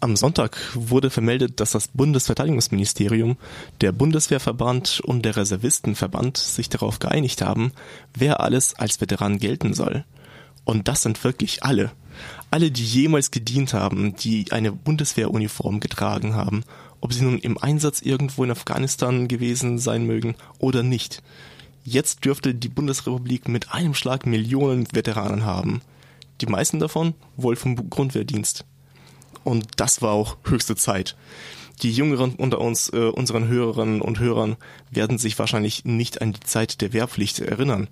Am, Sonntag wurde vermeldet, dass das Bundesverteidigungsministerium, der Bundeswehrverband und der Reservistenverband sich darauf geeinigt haben, wer alles als Veteran gelten soll. Und das sind wirklich alle. Alle, die jemals gedient haben, die eine Bundeswehruniform getragen haben, ob sie nun im Einsatz irgendwo in Afghanistan gewesen sein mögen oder nicht. Jetzt dürfte die Bundesrepublik mit einem Schlag Millionen Veteranen haben. Die meisten davon wohl vom Grundwehrdienst. Und das war auch höchste Zeit. Die Jüngeren unter uns, äh, unseren Hörerinnen und Hörern, werden sich wahrscheinlich nicht an die Zeit der Wehrpflicht erinnern,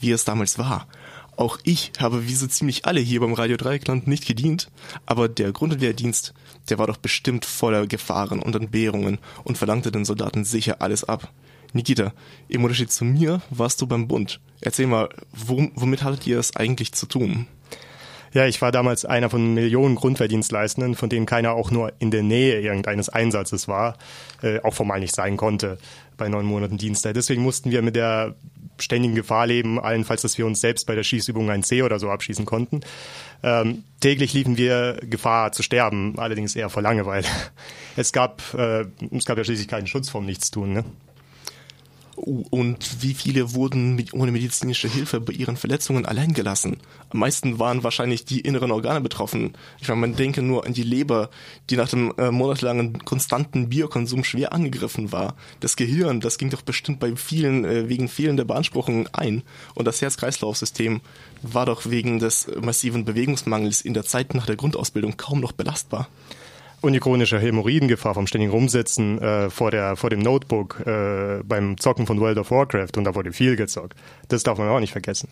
wie es damals war. Auch ich habe wie so ziemlich alle hier beim Radio Dreieckland nicht gedient, aber der Grundwehrdienst, der war doch bestimmt voller Gefahren und Entbehrungen und verlangte den Soldaten sicher alles ab. Nikita, im Unterschied zu mir warst du beim Bund. Erzähl mal, womit hattet ihr es eigentlich zu tun? Ja, ich war damals einer von Millionen Grundwehrdienstleistenden, von denen keiner auch nur in der Nähe irgendeines Einsatzes war, äh, auch formal nicht sein konnte bei neun Monaten Dienstzeit. Deswegen mussten wir mit der ständigen Gefahr leben, allenfalls, dass wir uns selbst bei der Schießübung ein C oder so abschießen konnten. Ähm, täglich liefen wir Gefahr zu sterben, allerdings eher vor Langeweile. Es gab, äh, es gab ja schließlich keinen Schutz vom Nichtstun. Ne? Und wie viele wurden mit, ohne medizinische Hilfe bei ihren Verletzungen allein gelassen? Am meisten waren wahrscheinlich die inneren Organe betroffen. Ich meine, man denke nur an die Leber, die nach dem äh, monatelangen konstanten Biokonsum schwer angegriffen war. Das Gehirn, das ging doch bestimmt bei vielen äh, wegen fehlender Beanspruchung ein. Und das Herz-Kreislauf-System war doch wegen des massiven Bewegungsmangels in der Zeit nach der Grundausbildung kaum noch belastbar und die chronische Hämorrhoidengefahr vom ständigen Rumsitzen äh, vor, der, vor dem Notebook äh, beim Zocken von World of Warcraft und da wurde viel gezockt. Das darf man auch nicht vergessen.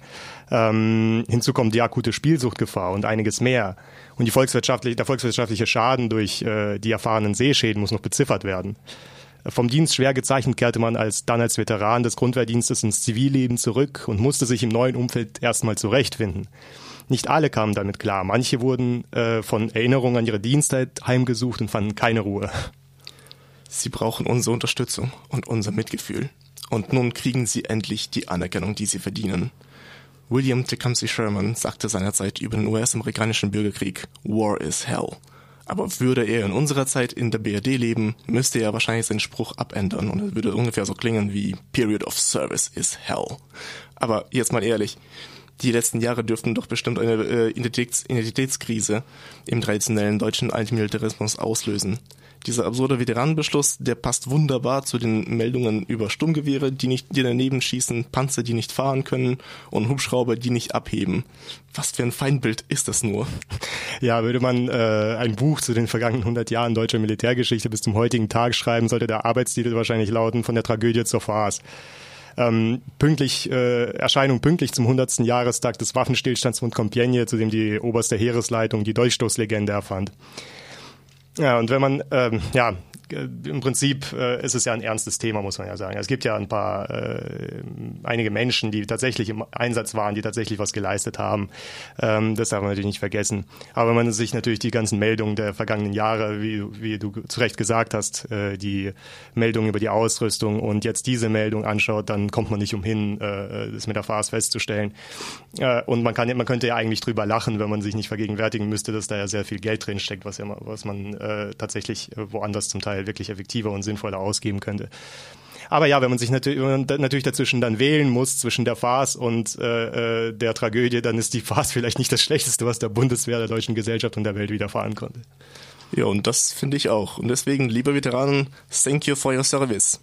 Ähm, hinzu kommt die akute Spielsuchtgefahr und einiges mehr. Und die volkswirtschaftliche, der volkswirtschaftliche Schaden durch äh, die erfahrenen Sehschäden muss noch beziffert werden. Vom Dienst schwer gezeichnet kehrte man als dann als Veteran des Grundwehrdienstes ins Zivilleben zurück und musste sich im neuen Umfeld erstmal zurechtfinden. Nicht alle kamen damit klar. Manche wurden äh, von Erinnerungen an ihre Dienstzeit heimgesucht und fanden keine Ruhe. Sie brauchen unsere Unterstützung und unser Mitgefühl. Und nun kriegen sie endlich die Anerkennung, die sie verdienen. William Tecumseh Sherman sagte seinerzeit über den US-amerikanischen Bürgerkrieg, War is Hell. Aber würde er in unserer Zeit in der BRD leben, müsste er wahrscheinlich seinen Spruch abändern und er würde ungefähr so klingen wie Period of Service is Hell. Aber jetzt mal ehrlich, die letzten Jahre dürften doch bestimmt eine äh, Identitäts Identitätskrise im traditionellen deutschen Antimilitarismus auslösen. Dieser absurde Veteranenbeschluss, der passt wunderbar zu den Meldungen über Sturmgewehre, die nicht die daneben schießen, Panzer, die nicht fahren können und Hubschrauber, die nicht abheben. Was für ein Feindbild ist das nur? Ja, würde man äh, ein Buch zu den vergangenen 100 Jahren deutscher Militärgeschichte bis zum heutigen Tag schreiben, sollte der Arbeitstitel wahrscheinlich lauten von der Tragödie zur Farce ähm, pünktlich äh, Erscheinung pünktlich zum 100. Jahrestag des Waffenstillstands von Compiègne, zu dem die oberste Heeresleitung die Dolchstoßlegende erfand. Ja, und wenn man ähm, ja im Prinzip äh, ist es ja ein ernstes Thema, muss man ja sagen. Es gibt ja ein paar, äh, einige Menschen, die tatsächlich im Einsatz waren, die tatsächlich was geleistet haben. Ähm, das darf man natürlich nicht vergessen. Aber wenn man sich natürlich die ganzen Meldungen der vergangenen Jahre, wie, wie du zu Recht gesagt hast, äh, die Meldungen über die Ausrüstung und jetzt diese Meldung anschaut, dann kommt man nicht umhin, äh, das mit der Farce festzustellen. Äh, und man kann, man könnte ja eigentlich drüber lachen, wenn man sich nicht vergegenwärtigen müsste, dass da ja sehr viel Geld drin steckt, was ja, was man äh, tatsächlich äh, woanders zum Teil wirklich effektiver und sinnvoller ausgeben könnte. Aber ja, wenn man sich natürlich, natürlich dazwischen dann wählen muss, zwischen der Farce und äh, äh, der Tragödie, dann ist die Farce vielleicht nicht das Schlechteste, was der Bundeswehr, der deutschen Gesellschaft und der Welt widerfahren konnte. Ja, und das finde ich auch. Und deswegen, liebe Veteranen, thank you for your service.